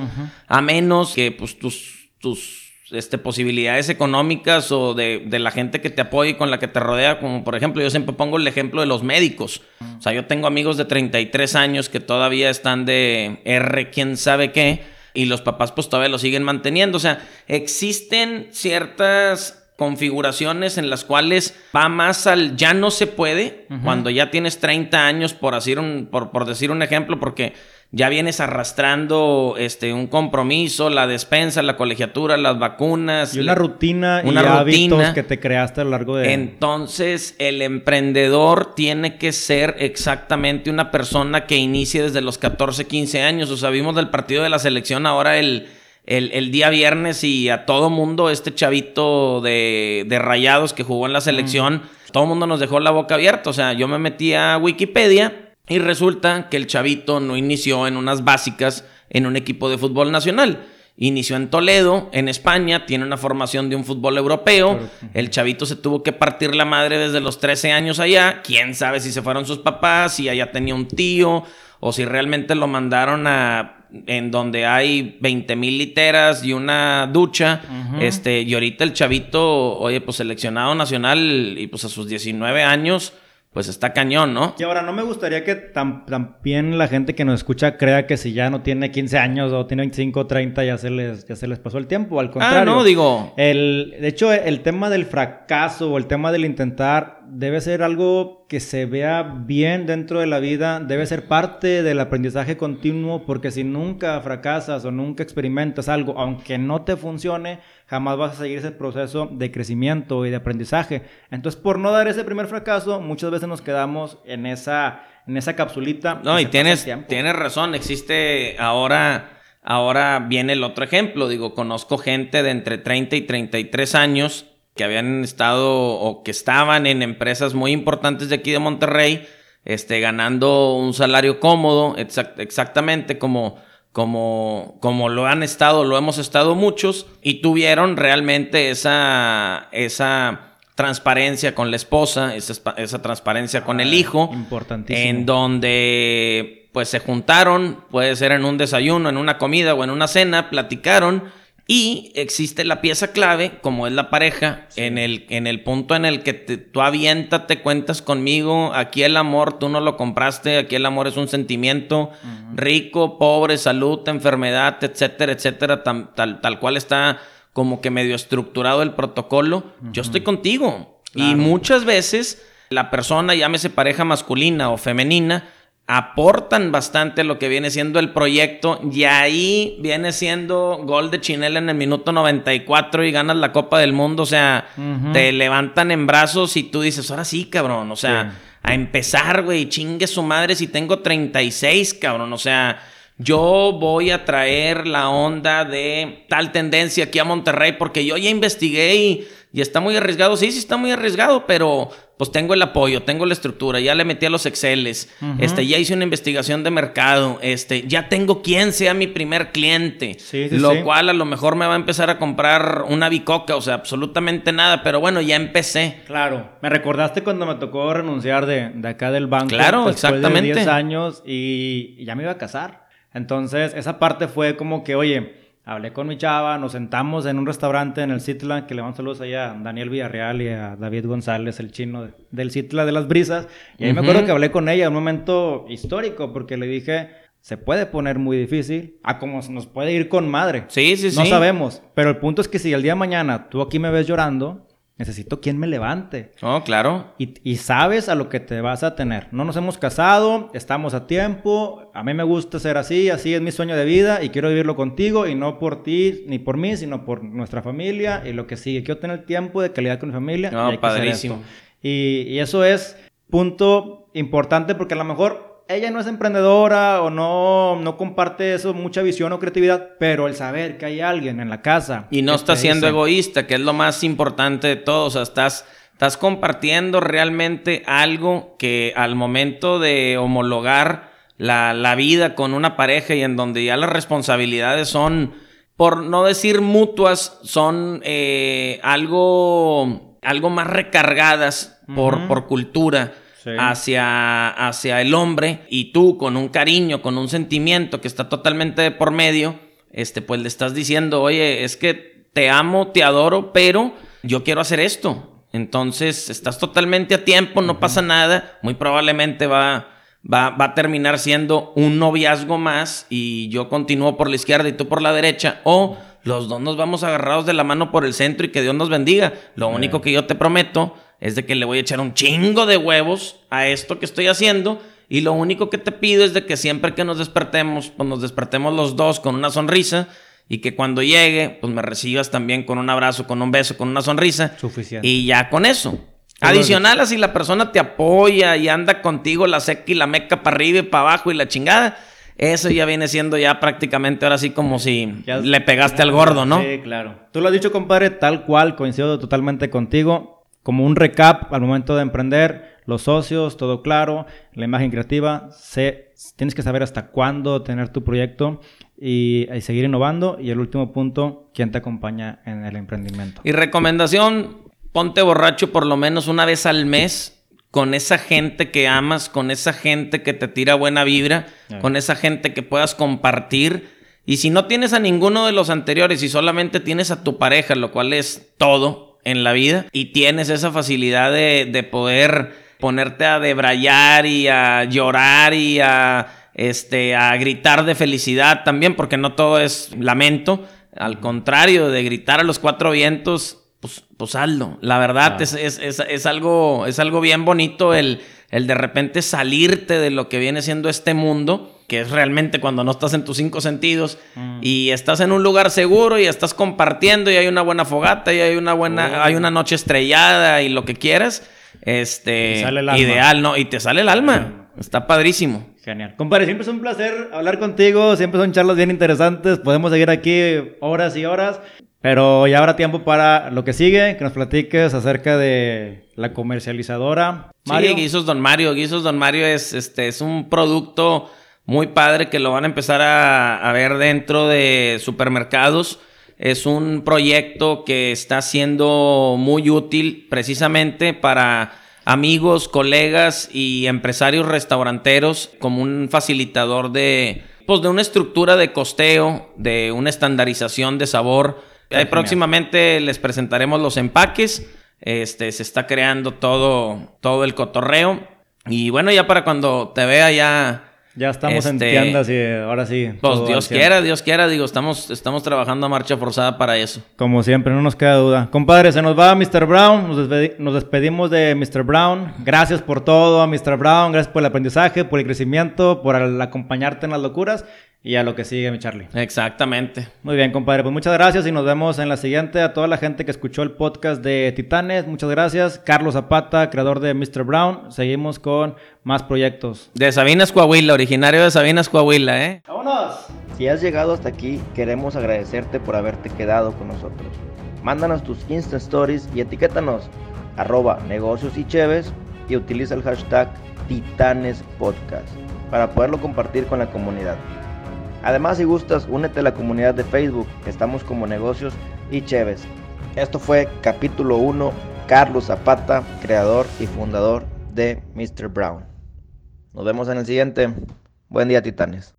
Speaker 1: a menos que pues tus, tus este, posibilidades económicas o de, de, la gente que te apoya y con la que te rodea, como por ejemplo, yo siempre pongo el ejemplo de los médicos. O sea, yo tengo amigos de 33 años que todavía están de R, quién sabe qué, y los papás pues todavía lo siguen manteniendo. O sea, existen ciertas configuraciones en las cuales va más al ya no se puede, cuando ya tienes 30 años, por, decir un, por, por decir un ejemplo, porque ya vienes arrastrando este, un compromiso, la despensa, la colegiatura, las vacunas.
Speaker 3: Y una rutina una y hábitos que te creaste a lo largo de...
Speaker 1: Entonces, el emprendedor tiene que ser exactamente una persona que inicie desde los 14, 15 años. O sea, vimos del partido de la selección ahora el, el, día viernes y a todo mundo, este chavito de, de rayados que jugó en la selección, todo mundo nos dejó la boca abierta. O sea, yo me metí a Wikipedia y resulta que el chavito no inició en unas básicas en un equipo de fútbol nacional. Inició en Toledo, en España, tiene una formación de un fútbol europeo. El chavito se tuvo que partir la madre desde los 13 años allá. Quién sabe si se fueron sus papás, si allá tenía un tío, o si realmente lo mandaron a en donde hay 20 mil literas y una ducha. Este, y ahorita el chavito, oye, pues seleccionado nacional y pues a sus 19 años pues está cañón, ¿no?
Speaker 3: Y ahora, no me gustaría que también la gente que nos escucha crea que si ya no tiene 15 años o tiene 25 o 30 ya se les, ya se les pasó el tiempo. Al contrario. Ah,
Speaker 1: no, digo.
Speaker 3: El, de hecho, el tema del fracaso o el tema del intentar debe ser algo que se vea bien dentro de la vida, debe ser parte del aprendizaje continuo, porque si nunca fracasas o nunca experimentas algo, aunque no te funcione, jamás vas a seguir ese proceso de crecimiento y de aprendizaje. Entonces, por no dar ese primer fracaso, muchas veces nos quedamos en esa, en esa capsulita.
Speaker 1: No, y, tienes, tienes razón, existe ahora... Ahora viene el otro ejemplo, digo, conozco gente de entre 30 y 33 años que habían estado o que estaban en empresas muy importantes de aquí de Monterrey, este, ganando un salario cómodo, exactamente como como, como lo han estado, lo hemos estado muchos, y tuvieron realmente esa, esa transparencia con la esposa, esa, esa transparencia con el ah, hijo.
Speaker 3: Importantísimo.
Speaker 1: En donde pues se juntaron, puede ser en un desayuno, en una comida o en una cena, platicaron y existe la pieza clave, como es la pareja, en, el, en el punto en el que tú avienta, te cuentas conmigo, aquí el amor tú no lo compraste, aquí el amor es un sentimiento rico, pobre, salud, enfermedad, etcétera, etcétera, tal, tal, cual está como que medio estructurado el protocolo. Yo estoy contigo. Y muchas veces la persona, llámese pareja masculina o femenina, aportan bastante lo que viene siendo el proyecto. Y ahí viene siendo gol de Chinela en el minuto 94 y ganas la Copa del Mundo, o sea, te levantan en brazos y tú dices, ahora sí, cabrón, o sea, a empezar, güey, chingue su madre si tengo 36, cabrón, o sea, yo voy a traer la onda de tal tendencia aquí a Monterrey porque yo ya investigué y, está muy arriesgado. Sí, sí está muy arriesgado, pero pues tengo el apoyo, tengo la estructura, ya le metí a los Exceles, este, ya hice una investigación de mercado, este, ya tengo quien sea mi primer cliente, lo cual a lo mejor me va a empezar a comprar una bicoca, o sea, absolutamente nada, pero bueno, ya empecé.
Speaker 3: Claro, me recordaste cuando me tocó renunciar de, de acá del banco.
Speaker 1: Claro, exactamente.
Speaker 3: De 10 años y ya me iba a casar. Entonces, esa parte fue como que, oye, hablé con mi chava, nos sentamos en un restaurante en el Citla, que le mando saludos allá a Daniel Villarreal y a David González, el chino del Citla de las Brisas. Y ahí me acuerdo que hablé con ella, un momento histórico, porque le dije, se puede poner muy difícil, a como nos puede ir con madre.
Speaker 1: Sí, sí, sí.
Speaker 3: No sabemos, pero el punto es que si el día de mañana tú aquí me ves llorando, Necesito quien me levante.
Speaker 1: Oh, claro.
Speaker 3: Y, sabes a lo que te vas a tener. No nos hemos casado, estamos a tiempo. A mí me gusta ser así, así es mi sueño de vida y quiero vivirlo contigo y no por ti ni por mí, sino por nuestra familia y lo que sigue. Quiero tener tiempo de calidad con mi familia.
Speaker 1: No, padrísimo.
Speaker 3: Y, y eso es punto importante porque a lo mejor ella no es emprendedora o no, no comparte eso, mucha visión o creatividad, pero el saber que hay alguien en la casa.
Speaker 1: Y no está siendo egoísta, que es lo más importante de todo. O sea, estás, estás compartiendo realmente algo que al momento de homologar la, vida con una pareja y en donde ya las responsabilidades son, por no decir mutuas, son eh, algo, algo más recargadas por, por cultura hacia, hacia el hombre y tú con un cariño, con un sentimiento que está totalmente por medio, este, pues le estás diciendo, oye, es que te amo, te adoro, pero yo quiero hacer esto. Entonces, estás totalmente a tiempo, no pasa nada, muy probablemente va, va, va a terminar siendo un noviazgo más y yo continúo por la izquierda y tú por la derecha, o los dos nos vamos agarrados de la mano por el centro y que Dios nos bendiga. Lo único que yo te prometo es de que le voy a echar un chingo de huevos a esto que estoy haciendo. Y lo único que te pido es de que siempre que nos despertemos, pues nos despertemos los dos con una sonrisa. Y que cuando llegue, pues me recibas también con un abrazo, con un beso, con una sonrisa.
Speaker 3: Suficiente.
Speaker 1: Y ya con eso. Adicional, así la persona te apoya y anda contigo la seca y la meca para arriba y para abajo y la chingada. Eso ya viene siendo ya prácticamente ahora sí como si le pegaste al gordo, ¿no?
Speaker 3: Sí, claro. Tú lo has dicho, compadre, tal cual, coincido totalmente contigo como un recap al momento de emprender, los socios, todo claro, la imagen creativa, tienes que saber hasta cuándo tener tu proyecto y, seguir innovando. Y el último punto, quién te acompaña en el emprendimiento.
Speaker 1: Y recomendación, ponte borracho por lo menos una vez al mes con esa gente que amas, con esa gente que te tira buena vibra, con esa gente que puedas compartir. Y si no tienes a ninguno de los anteriores y solamente tienes a tu pareja, lo cual es todo, en la vida y tienes esa facilidad de, poder ponerte a debrayar y a llorar y a, este, a gritar de felicidad también, porque no todo es lamento. Al contrario, de gritar a los cuatro vientos, pues, pues hazlo. La verdad es, es, algo, es algo bien bonito el, el de repente salirte de lo que viene siendo este mundo que es realmente cuando no estás en tus cinco sentidos mm. y estás en un lugar seguro y estás compartiendo y hay una buena fogata y hay una buena, oh. hay una noche estrellada y lo que quieras, este, ideal, ¿no? Y te sale el alma. Está padrísimo.
Speaker 3: Genial. Compadre, siempre es un placer hablar contigo, siempre son charlas bien interesantes, podemos seguir aquí horas y horas, pero ya habrá tiempo para lo que sigue, que nos platiques acerca de la comercializadora.
Speaker 1: Mario. Sí, Guisos Don Mario, Guisos Don Mario es, este, es un producto muy padre que lo van a empezar a, ver dentro de supermercados. Es un proyecto que está siendo muy útil precisamente para amigos, colegas y empresarios restauranteros como un facilitador de, pues, de una estructura de costeo, de una estandarización de sabor. próximamente les presentaremos los empaques. Este, se está creando todo, todo el cotorreo. Y bueno, ya para cuando te vea ya
Speaker 3: Ya estamos en
Speaker 1: Este,
Speaker 3: tiendas y ahora sí.
Speaker 1: Pues Dios
Speaker 3: 100.
Speaker 1: quiera, Dios quiera, digo, estamos, estamos trabajando a marcha forzada para eso.
Speaker 3: Como siempre, no nos queda duda. Compadre, se nos va Mr. Brown. Nos, despedi- nos despedimos de Mr. Brown. Gracias por todo a Mr. Brown. Gracias por el aprendizaje, por el crecimiento, por al- acompañarte en las locuras y a lo que sigue, mi Charlie.
Speaker 1: Exactamente.
Speaker 3: Muy bien, compadre. Pues muchas gracias y nos vemos en la siguiente. A toda la gente que escuchó el podcast de Titanes, muchas gracias. Carlos Zapata, creador de Mr. Brown. Seguimos con más proyectos.
Speaker 1: De Sabinas Coahuila, originario de Sabinas Coahuila, ¿eh?
Speaker 3: ¡Vámonos!
Speaker 2: Si has llegado hasta aquí, queremos agradecerte por haberte quedado con nosotros. Mándanos tus Insta Stories y etiquétanos arroba negocios y cheves y utiliza el hashtag Titanes Podcast para poderlo compartir con la comunidad. Además, si gustas, únete a la comunidad de Facebook, estamos como negocios y cheves. Esto fue capítulo 1, Carlos Zapata, creador y fundador de Mr. Brown. Nos vemos en el siguiente. Buen día, Titanes.